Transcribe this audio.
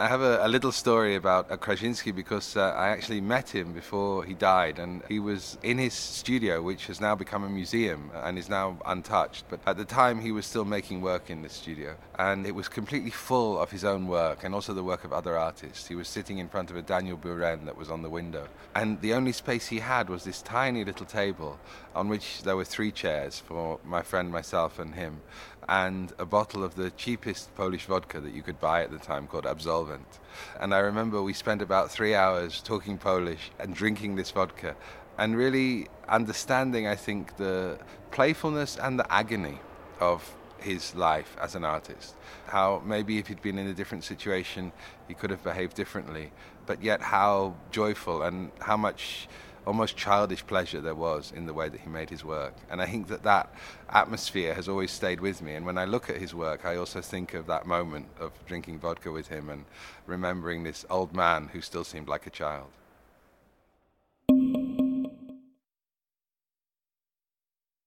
I have a, a little story about Krasiński because uh, I actually met him before he died, and he was in his studio, which has now become a museum and is now untouched. But at the time, he was still making work in the studio, and it was completely full of his own work and also the work of other artists. He was sitting in front of a Daniel Buren that was on the window, and the only space he had was this tiny little table on which there were three chairs for my friend, myself, and him, and a bottle of the cheapest Polish vodka that you could buy at the time called Absolwent. And I remember we spent about three hours talking Polish and drinking this vodka and really understanding, I think, the playfulness and the agony of his life as an artist. How maybe if he'd been in a different situation, he could have behaved differently, but yet how joyful and how much almost childish pleasure there was in the way that he made his work. And I think that that atmosphere has always stayed with me. And when I look at his work, I also think of that moment of drinking vodka with him and remembering this old man who still seemed like a child.